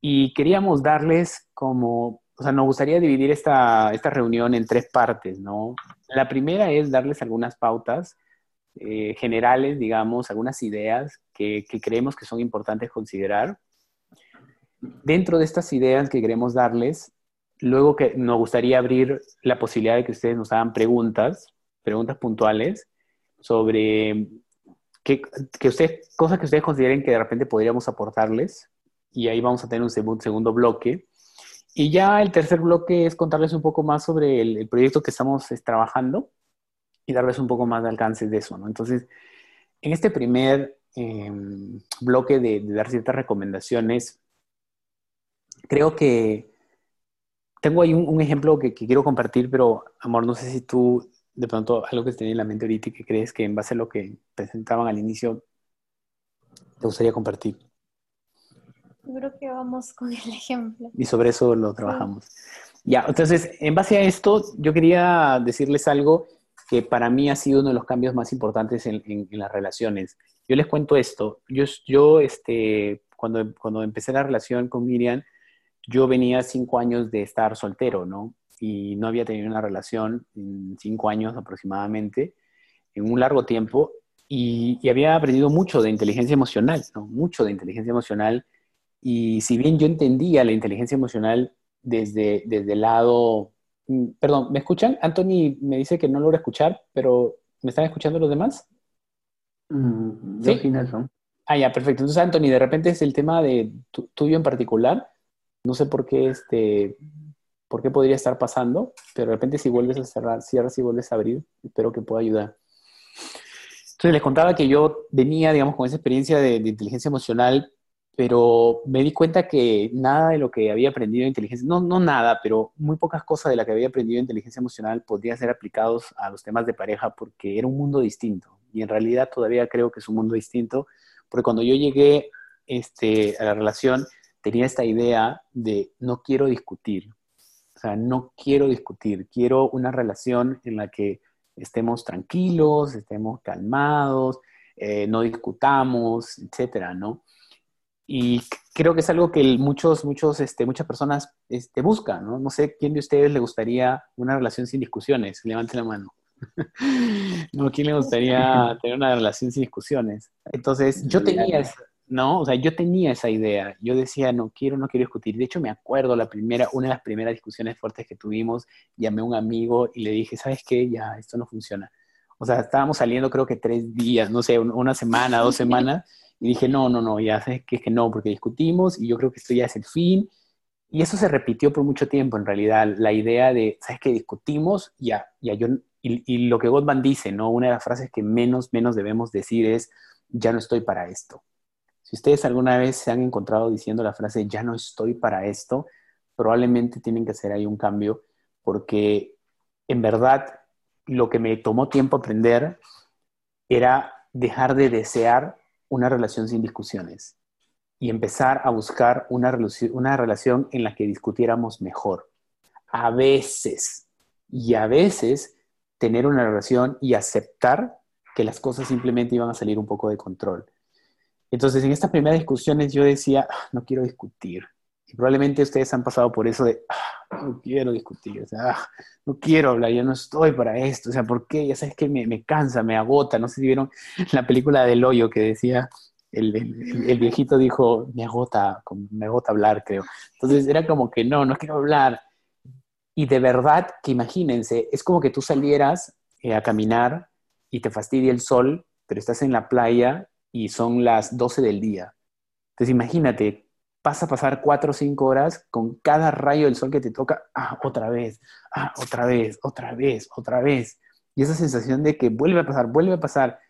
y queríamos darles como, o sea, nos gustaría dividir esta, esta reunión en tres partes, ¿no? La primera es darles algunas pautas eh, generales, digamos, algunas ideas que, que creemos que son importantes considerar. Dentro de estas ideas que queremos darles, luego que nos gustaría abrir la posibilidad de que ustedes nos hagan preguntas, preguntas puntuales sobre qué, que ustedes, cosas que ustedes consideren que de repente podríamos aportarles. Y ahí vamos a tener un segundo, bloque. Y ya el tercer bloque es contarles un poco más sobre el, proyecto que estamos trabajando y darles un poco más de alcance de eso, ¿no? Entonces, en este primer em, bloque de, dar ciertas recomendaciones, creo que tengo ahí un, ejemplo que, quiero compartir, pero amor, no sé si tú de pronto algo que tenía en la mente ahorita y que crees que en base a lo que presentaban al inicio te gustaría compartir. Yo creo que vamos con el ejemplo. Y sobre eso lo trabajamos. Ya, entonces, en base a esto, yo quería decirles algo que para mí ha sido uno de los cambios más importantes en, las relaciones. Yo les cuento esto. Yo, yo este, cuando, cuando empecé la relación con Miriam, yo venía cinco años de estar soltero, ¿no? Y no había tenido una relación en cinco años aproximadamente, en un largo tiempo, y, había aprendido mucho de inteligencia emocional, ¿no? Mucho de inteligencia emocional. Y si bien yo entendía la inteligencia emocional desde, desde el lado... Mm, perdón, ¿me escuchan? Anthony me dice que no logra escuchar, pero ¿me están escuchando los demás? Mm, yo ¿Sí? Nelson. Ah, ya, perfecto. Entonces, Anthony, de repente es el tema de tuyo en particular no sé por qué, este, por qué podría estar pasando, pero de repente si vuelves a cerrar, cierras y vuelves a abrir, espero que pueda ayudar. Entonces les contaba que yo venía, digamos, con esa experiencia de, inteligencia emocional, pero me di cuenta que nada de lo que había aprendido en inteligencia, no, no nada, pero muy pocas cosas de la que había aprendido en inteligencia emocional podrían ser aplicados a los temas de pareja porque era un mundo distinto. Y en realidad todavía creo que es un mundo distinto, porque cuando yo llegué este, a la relación, tenía esta idea de no quiero discutir. O sea, no quiero discutir, quiero una relación en la que estemos tranquilos, estemos calmados, eh, no discutamos, etcétera, ¿no? Y creo que es algo que muchos, muchos, este, muchas personas este, buscan, ¿no? No sé quién de ustedes le gustaría una relación sin discusiones. Levante la mano. no, ¿quién le gustaría tener una relación sin discusiones? Entonces, yo tenía, ¿no? O sea, yo tenía esa idea. Yo decía, no quiero, no quiero discutir. De hecho, me acuerdo la primera, una de las primeras discusiones fuertes que tuvimos, llamé a un amigo y le dije, ¿sabes qué? Ya, esto no funciona. O sea, estábamos saliendo creo que tres días, no sé, una semana, dos semanas, y dije, no, no, no, ya sabes que es que no, porque discutimos y yo creo que esto ya es el fin. Y eso se repitió por mucho tiempo, en realidad, la idea de, ¿sabes qué? Discutimos, ya, ya yo, y, y lo que Gottman dice, ¿no? Una de las frases que menos, menos debemos decir es, ya no estoy para esto. Si ustedes alguna vez se han encontrado diciendo la frase, ya no estoy para esto, probablemente tienen que hacer ahí un cambio, porque en verdad lo que me tomó tiempo aprender era dejar de desear una relación sin discusiones y empezar a buscar una, relación en la que discutiéramos mejor. A veces, y a veces, tener una relación y aceptar que las cosas simplemente iban a salir un poco de control entonces, en estas primeras discusiones yo decía, ah, no quiero discutir. Y probablemente ustedes han pasado por eso de, ah, no quiero discutir, o sea, ah, no quiero hablar, yo no estoy para esto, o sea, ¿por qué? Ya sabes que me, me cansa, me agota. No sé si vieron la película del hoyo que decía, el, el, viejito dijo, me agota, me agota hablar, creo. Entonces era como que no, no quiero hablar. Y de verdad que imagínense, es como que tú salieras eh, a caminar y te fastidia el sol, pero estás en la playa y son las 12 del día. Entonces imagínate, pasa a pasar cuatro o cinco horas con cada rayo del sol que te toca, ah, otra vez, ah, otra vez, otra vez, otra vez. Y esa sensación de que vuelve a pasar, vuelve a pasar,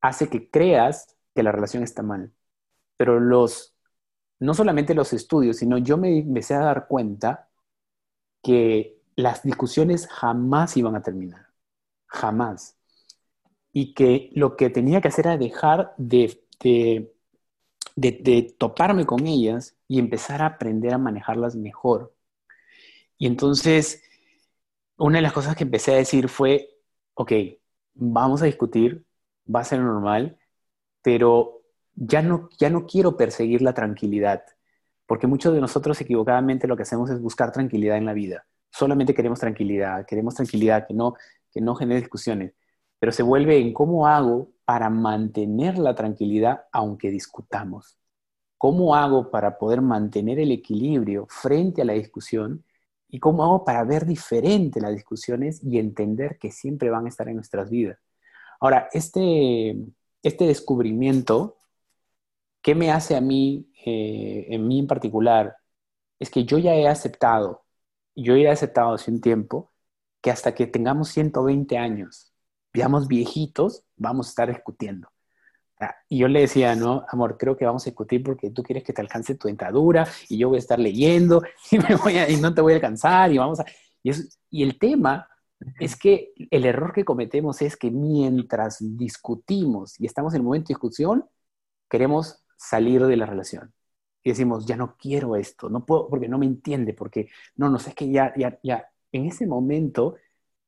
hace que creas que la relación está mal. Pero los, no solamente los estudios, sino yo me empecé a dar cuenta que las discusiones jamás iban a terminar. Jamás y que lo que tenía que hacer era dejar de, de, toparme con ellas y empezar a aprender a manejarlas mejor. Y entonces, una de las cosas que empecé a decir fue, ok, vamos a discutir, va a ser normal, pero ya no, ya no quiero perseguir la tranquilidad. Porque muchos de nosotros equivocadamente lo que hacemos es buscar tranquilidad en la vida. Solamente queremos tranquilidad, queremos tranquilidad, que no, que no genere discusiones. Pero se vuelve en cómo hago para mantener la tranquilidad aunque discutamos. ¿Cómo hago para poder mantener el equilibrio frente a la discusión? ¿Y cómo hago para ver diferente las discusiones y entender que siempre van a estar en nuestras vidas? Ahora, este, este descubrimiento, ¿qué me hace a mí, eh, en mí en particular? Es que yo ya he aceptado, yo ya he aceptado hace un tiempo, que hasta que tengamos 120 años, digamos viejitos, vamos a estar discutiendo. Y yo le decía, no, amor, creo que vamos a discutir porque tú quieres que te alcance tu dentadura y yo voy a estar leyendo y, me voy y no te voy a alcanzar y vamos a... Y, y el tema es que el error que cometemos es que mientras discutimos y estamos en el momento de discusión, queremos salir de la relación. Y decimos, ya no quiero esto, no puedo porque no me entiende, porque no, no sé, es que ya, ya, ya, en ese momento,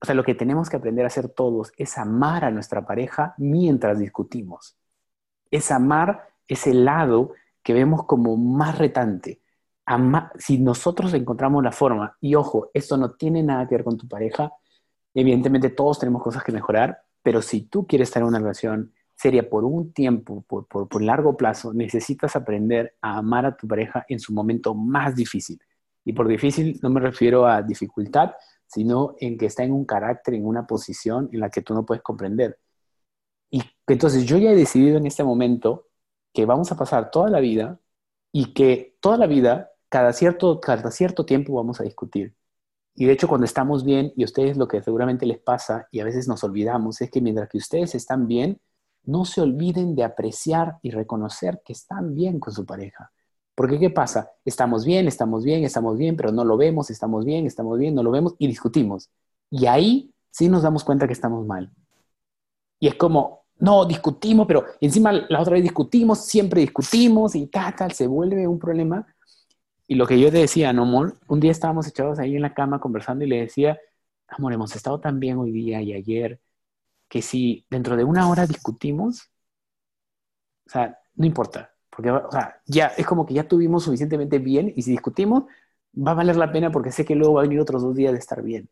o sea, lo que tenemos que aprender a hacer todos es amar a nuestra pareja mientras discutimos. Es amar ese lado que vemos como más retante. si nosotros encontramos la forma, y ojo, esto no tiene nada que ver con tu pareja, Evidentemente todos tenemos cosas que mejorar, pero si tú quieres estar en una relación seria por un tiempo, por, por, largo plazo, necesitas aprender a amar a tu pareja en su momento más difícil. Y por difícil no me refiero a dificultad, sino en que está en un carácter, en una posición en la que tú no puedes comprender. Y entonces yo ya he decidido en este momento que vamos a pasar toda la vida y que toda la vida, cada cierto, cada cierto tiempo vamos a discutir. Y de hecho, cuando estamos bien, y ustedes lo que seguramente les pasa, y a veces nos olvidamos, es que mientras que ustedes están bien, no se olviden de apreciar y reconocer que están bien con su pareja. Porque ¿qué pasa? Estamos bien, estamos bien, estamos bien, pero no lo vemos, estamos bien, estamos bien, no lo vemos y discutimos. Y ahí sí nos damos cuenta que estamos mal. Y es como, no, discutimos, pero encima la otra vez discutimos, siempre discutimos y tal, tal, se vuelve un problema y lo que yo te decía, no, amor, un día estábamos echados ahí en la cama conversando y le decía, amor, hemos estado tan bien hoy día y ayer que si dentro de una hora discutimos, o sea, no importa, porque o sea, ya es como que ya tuvimos suficientemente bien y si discutimos, va a valer la pena porque sé que luego va a venir otros dos días de estar bien.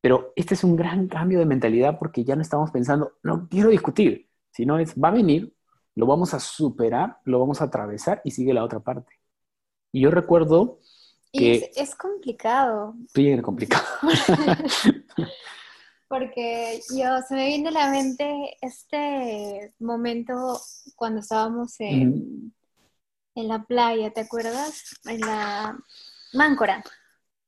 Pero este es un gran cambio de mentalidad porque ya no estamos pensando, no quiero discutir, sino es, va a venir, lo vamos a superar, lo vamos a atravesar y sigue la otra parte. Y yo recuerdo que... es, complicado. Bien complicado. Porque yo se me viene a la mente este momento cuando estábamos en, en la playa, ¿te acuerdas? En la Máncora.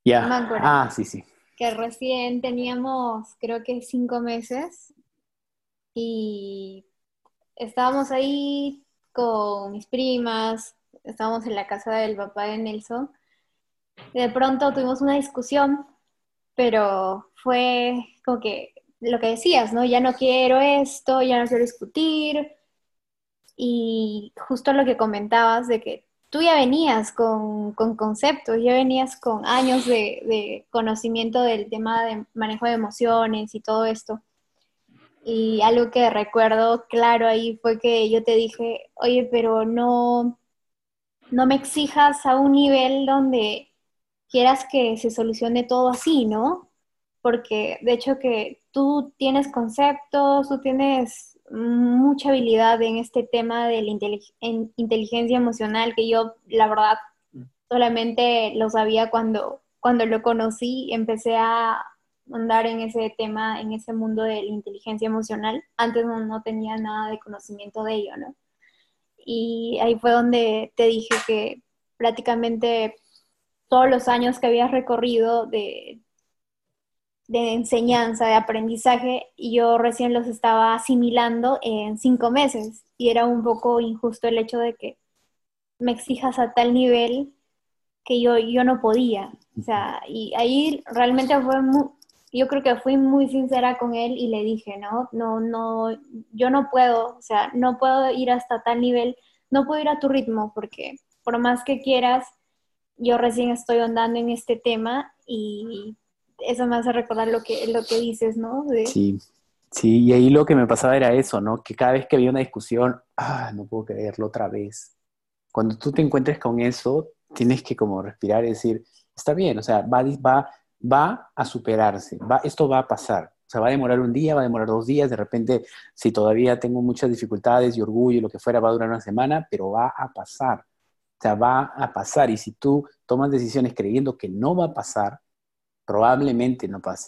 Ya. Ah, sí, sí. Que recién teníamos, creo que cinco meses, y estábamos ahí con mis primas, estábamos en la casa del papá de Nelson, y de pronto tuvimos una discusión, pero fue como que lo que decías, ¿no? Ya no quiero esto, ya no quiero discutir, y justo lo que comentabas de que tú ya venías con, conceptos, ya venías con años de, de, conocimiento del tema de manejo de emociones y todo esto. Y algo que recuerdo claro ahí fue que yo te dije, oye, pero no, no me exijas a un nivel donde quieras que se solucione todo así, ¿no? Porque de hecho que tú tienes conceptos, tú tienes mucha habilidad en este tema de la inteligencia emocional que yo, la verdad, solamente lo sabía cuando, cuando lo conocí, empecé a andar en ese tema, en ese mundo de la inteligencia emocional. Antes no, no tenía nada de conocimiento de ello, ¿no? y ahí fue donde te dije que prácticamente todos los años que habías recorrido de, de enseñanza, de aprendizaje, y yo recién los estaba asimilando en cinco meses y era un poco injusto el hecho de que me exijas a tal nivel que yo, yo no podía. O sea, y ahí realmente fue muy, yo creo que fui muy sincera con él y le dije, no, no, no, yo no puedo, o sea, no puedo ir hasta tal nivel, no puedo ir a tu ritmo porque por más que quieras, yo recién estoy andando en este tema y eso me hace recordar lo que, lo que dices, ¿no? Sí, sí, y ahí lo que me pasaba era eso, ¿no? Que cada vez que había una discusión, ah, no puedo creerlo otra vez. cuando tú te encuentres con eso, tienes que como respirar y decir, está bien, o sea, va, va, va a superarse, va, esto va a pasar. O sea, va a demorar un día, va a demorar dos días, de repente, si todavía tengo muchas dificultades y orgullo y lo que fuera, va a durar una semana, pero va a pasar. O sea, va a pasar. Y si tú tomas decisiones creyendo que no va a pasar, probablemente no pase.